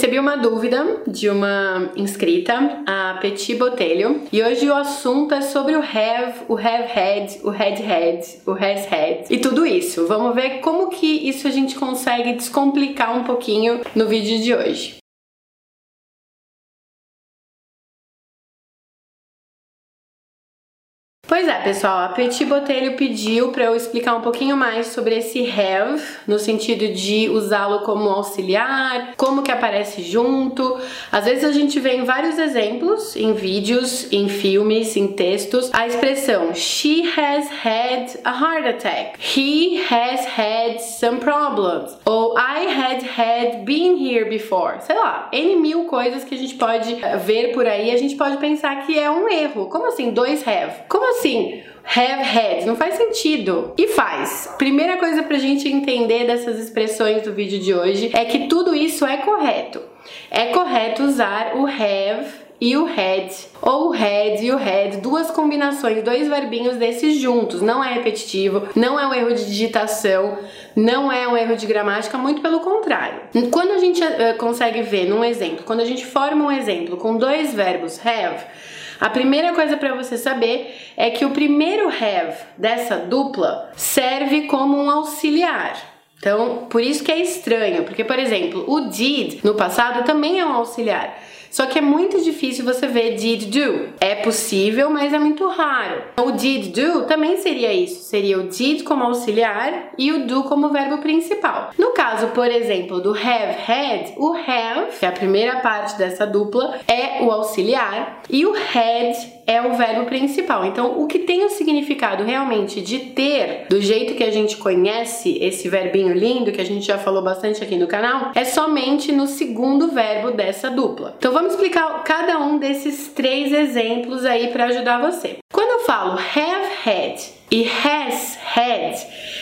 Recebi uma dúvida de uma inscrita, a Petit Botelho, e hoje o assunto é sobre o have, o have had, o had had, o has had e tudo isso. Vamos ver como que isso a gente consegue descomplicar um pouquinho no vídeo de hoje. Pois é, pessoal, a Petit Botelho pediu para eu explicar um pouquinho mais sobre esse have, no sentido de usá-lo como auxiliar, como que aparece junto. Às vezes a gente vê em vários exemplos, em vídeos, em filmes, em textos, a expressão she has had a heart attack, he has had some problems, ou I had had been here before. Sei lá, N mil coisas que a gente pode ver por aí, a gente pode pensar que é um erro. Como assim, dois have? Como assim? Assim, have had, não faz sentido. E faz. Primeira coisa pra gente entender dessas expressões do vídeo de hoje é que tudo isso é correto. É correto usar o have e o had, ou o had e o had, duas combinações, dois verbinhos desses juntos. Não é repetitivo, não é um erro de digitação, não é um erro de gramática, muito pelo contrário. Quando a gente uh, consegue ver num exemplo, quando a gente forma um exemplo com dois verbos have, a primeira coisa para você saber é que o primeiro have dessa dupla serve como um auxiliar. Então, por isso que é estranho, porque por exemplo, o did no passado também é um auxiliar. Só que é muito difícil você ver did do. É possível, mas é muito raro. O did do também seria isso. Seria o did como auxiliar e o do como verbo principal. No caso, por exemplo, do have had, o have, que é a primeira parte dessa dupla, é o auxiliar e o had é o verbo principal. Então, o que tem o significado realmente de ter, do jeito que a gente conhece esse verbinho lindo, que a gente já falou bastante aqui no canal, é somente no segundo verbo dessa dupla. Então, vamos explicar cada um desses três exemplos aí para ajudar você. Quando eu falo have had e has had,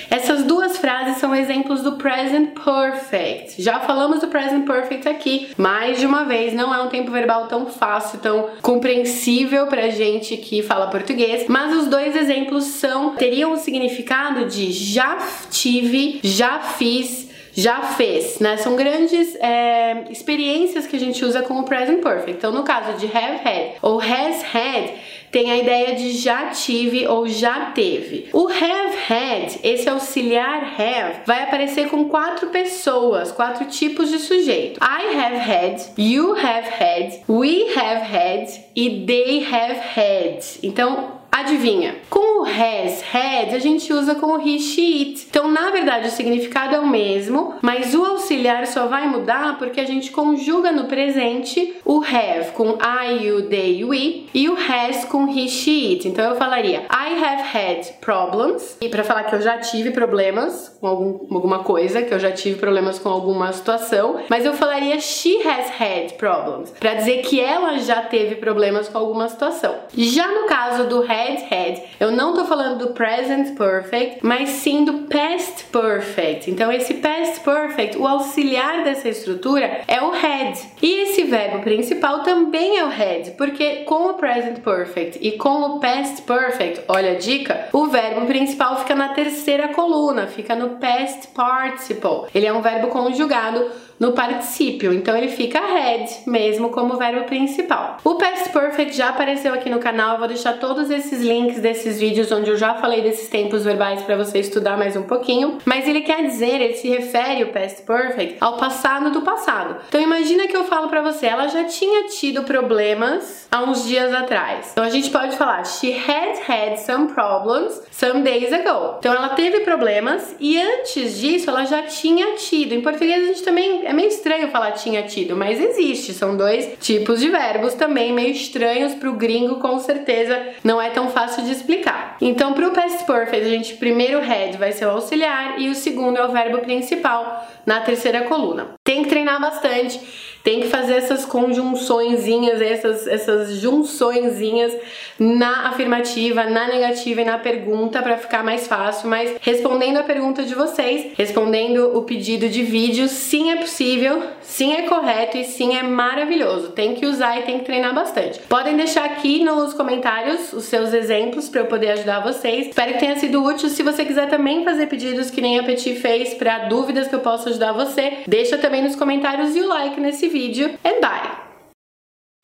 essas duas frases são exemplos do present perfect. Já falamos do present perfect aqui mais de uma vez, não é um tempo verbal tão fácil, tão compreensível pra gente que fala português, mas os dois exemplos são teriam o significado de já tive, já fiz, já fez, né? São grandes é, experiências que a gente usa com o present perfect. Então, no caso de have had ou has had, tem a ideia de já tive ou já teve. O have had, esse auxiliar have, vai aparecer com quatro pessoas, quatro tipos de sujeito. I have had, you have had, we have had e they have had. Então, Adivinha? Com o has, had, a gente usa com o he, she, it. Então, na verdade, o significado é o mesmo, mas o auxiliar só vai mudar porque a gente conjuga no presente o have com I, you, they, we e o has com he, she, it. Então, eu falaria I have had problems. E para falar que eu já tive problemas com algum, alguma coisa, que eu já tive problemas com alguma situação, mas eu falaria she has had problems, para dizer que ela já teve problemas com alguma situação. Já no caso do have had had. Eu não tô falando do present perfect, mas sim do past perfect. Então esse past perfect, o auxiliar dessa estrutura é o had. E esse verbo principal também é o had, porque com o present perfect e com o past perfect, olha a dica, o verbo principal fica na terceira coluna, fica no past participle. Ele é um verbo conjugado no particípio, então ele fica had mesmo como verbo principal. O past perfect já apareceu aqui no canal, eu vou deixar todos esses links desses vídeos onde eu já falei desses tempos verbais para você estudar mais um pouquinho, mas ele quer dizer, ele se refere o past perfect ao passado do passado. Então imagina que eu falo para você, ela já tinha tido problemas há uns dias atrás. Então a gente pode falar she had had some problems some days ago. Então ela teve problemas e antes disso ela já tinha tido. Em português a gente também é meio estranho falar tinha tido, mas existe. São dois tipos de verbos também meio estranhos pro gringo, com certeza não é tão fácil de explicar. Então, pro past perfect, a gente primeiro head vai ser o auxiliar e o segundo é o verbo principal na terceira coluna. Tem que treinar bastante, tem que fazer essas conjunçõezinhas, essas, essas junçõezinhas na afirmativa, na negativa e na pergunta para ficar mais fácil. Mas respondendo a pergunta de vocês, respondendo o pedido de vídeo, sim é possível, sim é correto e sim é maravilhoso. Tem que usar e tem que treinar bastante. Podem deixar aqui nos comentários os seus exemplos para eu poder ajudar vocês. Espero que tenha sido útil. Se você quiser também fazer pedidos que nem a Petit fez para dúvidas que eu possa ajudar você, deixa também nos comentários e o like nesse vídeo. And bye!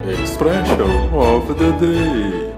Expression of the day.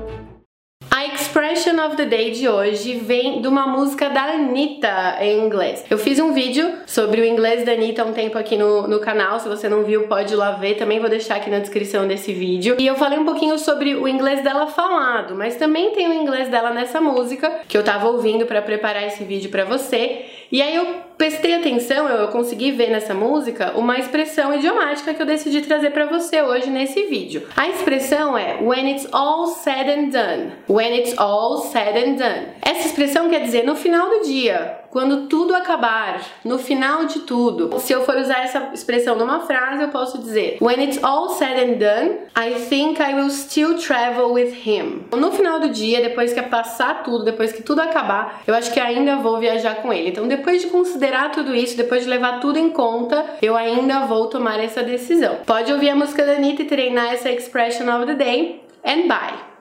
A expression of the day de hoje vem de uma música da Anitta em inglês. Eu fiz um vídeo sobre o inglês da Anitta há um tempo aqui no, no canal, se você não viu pode ir lá ver, também vou deixar aqui na descrição desse vídeo. E eu falei um pouquinho sobre o inglês dela falado, mas também tem o inglês dela nessa música, que eu tava ouvindo para preparar esse vídeo para você. E aí eu prestei atenção, eu consegui ver nessa música uma expressão idiomática que eu decidi trazer para você hoje nesse vídeo. A expressão é when it's all said and done. When it's all said and done. Essa expressão quer dizer no final do dia, quando tudo acabar, no final de tudo. Se eu for usar essa expressão numa frase, eu posso dizer: When it's all said and done, I think I will still travel with him. No final do dia, depois que passar tudo, depois que tudo acabar, eu acho que ainda vou viajar com ele. Então, depois de considerar tudo isso, depois de levar tudo em conta, eu ainda vou tomar essa decisão. Pode ouvir a música da Anitta e treinar essa expression of the day. And bye!